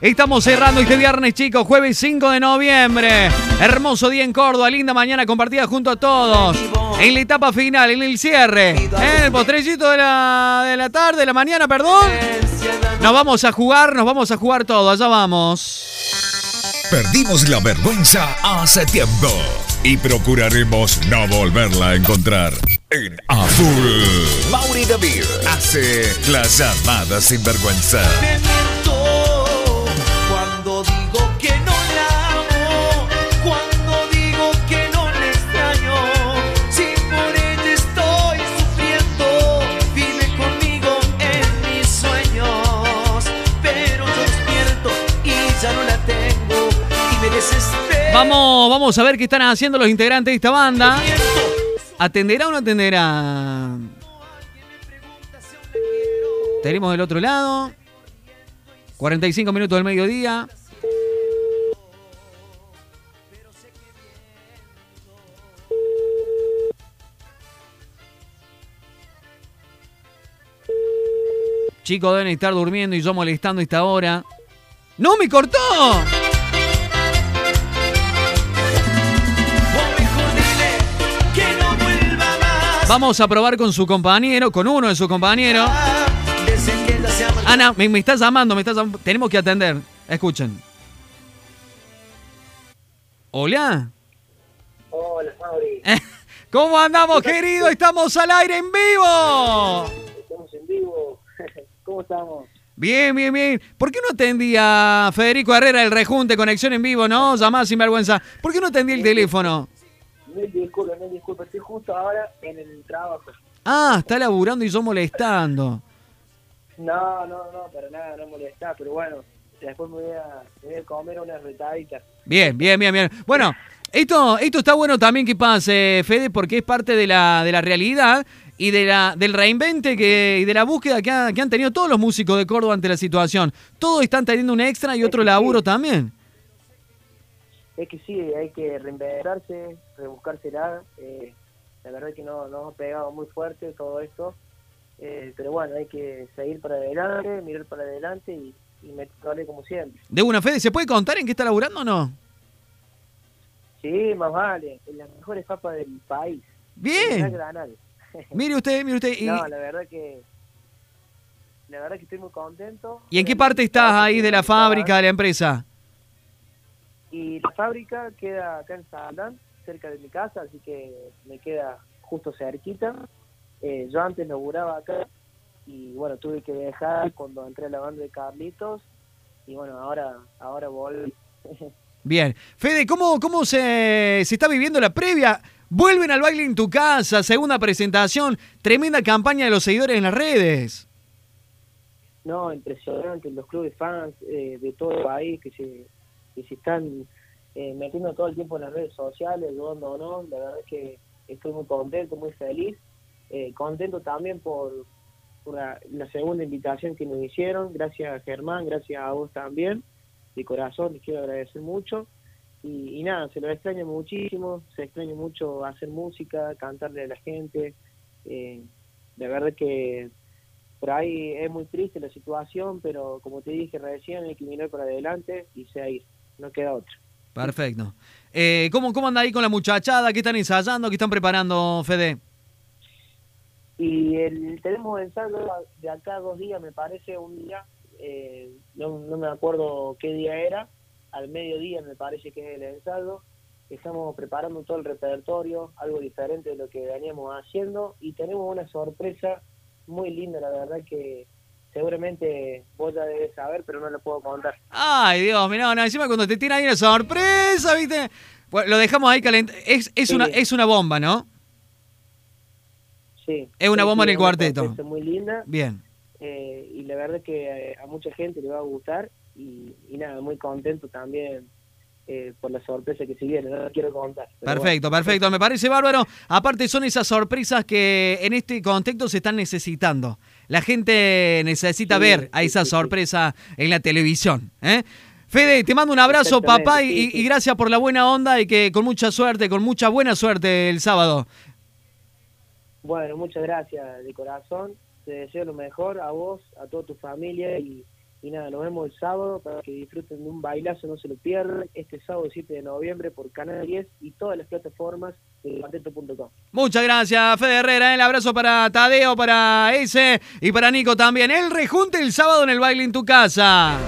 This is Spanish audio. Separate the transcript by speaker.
Speaker 1: Estamos cerrando este viernes, chicos, jueves 5 de noviembre. Hermoso día en Córdoba, linda mañana compartida junto a todos. En la etapa final, en el cierre, en el postrecito de la, de la tarde, de la mañana, perdón. Nos vamos a jugar, nos vamos a jugar todo, allá vamos.
Speaker 2: Perdimos la vergüenza hace tiempo y procuraremos no volverla a encontrar. En Azul, Mauri David hace las llamadas sin vergüenza.
Speaker 1: Vamos, vamos a ver qué están haciendo los integrantes de esta banda. ¿Atenderá o no atenderá? Tenemos del otro lado. 45 minutos del mediodía. Chicos deben estar durmiendo y yo molestando esta hora. ¡No me cortó! Vamos a probar con su compañero, con uno de sus compañeros. Ana, me, me está llamando, me está llam- Tenemos que atender. Escuchen. Hola.
Speaker 3: Hola, Mauri.
Speaker 1: ¿Cómo andamos, querido? Estamos al aire en vivo.
Speaker 3: Estamos en vivo. ¿Cómo estamos?
Speaker 1: Bien, bien, bien. ¿Por qué no atendía Federico Herrera el rejunte, conexión en vivo, no? Llamada sin vergüenza. ¿Por qué no atendía el teléfono?
Speaker 3: Disculpas. Estoy justo ahora en el trabajo.
Speaker 1: Ah, está laburando y yo molestando.
Speaker 3: No, no, no, para nada, no molestar. Pero bueno, después me voy a, me voy a comer unas retaditas.
Speaker 1: Bien, bien, bien, bien. Bueno, esto, esto está bueno también que pase, Fede, porque es parte de la, de la realidad y de la, del reinvente que, y de la búsqueda que, ha- que han tenido todos los músicos de Córdoba ante la situación. Todos están teniendo un extra y otro laburo también.
Speaker 3: Es que sí, hay que reinventarse, rebuscársela. Eh, la verdad que no nos ha pegado muy fuerte todo esto. Eh, pero bueno, hay que seguir para adelante, mirar para adelante y, y meterle como siempre.
Speaker 1: De una, Fede, ¿se puede contar en qué está laburando o no?
Speaker 3: Sí, más vale, en las mejores papas del país. En
Speaker 1: Bien. Mire usted, mire usted. ¿Y,
Speaker 3: No, la verdad que la verdad que estoy muy contento.
Speaker 1: ¿y en qué parte estás ahí de la fábrica, de la empresa?
Speaker 3: Y la fábrica queda acá en Salán, cerca de mi casa, así que me queda justo cerquita. Eh, yo antes laburaba acá y bueno, tuve que dejar cuando entré a la banda de Carlitos y bueno, ahora ahora volví.
Speaker 1: Bien. Fede, ¿cómo, cómo se, se está viviendo la previa? Vuelven al baile en tu casa, segunda presentación, tremenda campaña de los seguidores en las redes.
Speaker 3: No, impresionante, los clubes fans eh, de todo el país que se, que se están eh, metiendo todo el tiempo en las redes sociales, ayudando o no, la verdad es que estoy muy contento, muy feliz, eh, contento también por, la, segunda invitación que nos hicieron, gracias Germán, gracias a vos también, de corazón les quiero agradecer mucho, y, nada, se lo extraña muchísimo, se extraña mucho hacer música, cantarle a la gente, eh, la verdad que por ahí es muy triste la situación, pero como te dije recién, hay que mirar para adelante y seguir, no queda otra.
Speaker 1: Perfecto. Eh, ¿cómo, ¿Cómo anda ahí con la muchachada? ¿Qué están ensayando? ¿Qué están preparando, Fede?
Speaker 3: Y el, tenemos ensayo de acá a dos días, me parece, un día, eh, no, no me acuerdo qué día era, al mediodía me parece que es el ensayo. Estamos preparando todo el repertorio, algo diferente de lo que veníamos haciendo y tenemos una sorpresa muy linda, la verdad que seguramente vos ya debes saber, pero no lo puedo contar.
Speaker 1: Ay, Dios, mirá, no, encima cuando te tiene ahí una sorpresa, ¿viste? Bueno, lo dejamos ahí calentado. Es, es,
Speaker 3: Sí.
Speaker 1: una, es una bomba, ¿no?
Speaker 3: Sí.
Speaker 1: Es una bomba
Speaker 3: sí,
Speaker 1: en el cuarteto.
Speaker 3: muy linda.
Speaker 1: Bien.
Speaker 3: eh, y la verdad que eh, a mucha gente le va a gustar y, y nada, muy contento también eh, por la sorpresa que se viene, no lo quiero contar.
Speaker 1: Perfecto,
Speaker 3: bueno.
Speaker 1: perfecto. Me parece bárbaro. Aparte son esas sorpresas que en este contexto se están necesitando. La gente necesita
Speaker 3: Sí,
Speaker 1: ver a esa
Speaker 3: sí, sí.
Speaker 1: sorpresa en la televisión. ¿eh? Fede, te mando un abrazo, papá, y gracias por la buena onda y que con mucha suerte, con mucha buena suerte el sábado.
Speaker 3: Bueno, muchas gracias de corazón, te deseo lo mejor a vos, a toda tu familia y, Y nada, nos vemos el sábado para que disfruten de un bailazo, no se lo pierdan. Este sábado 7 de noviembre por Canal 10 y todas las plataformas de cuarteto.com.
Speaker 1: Muchas gracias, Fede Herrera. El abrazo para Tadeo, para ese y para Nico también. El rejunte el sábado en el baile en tu casa.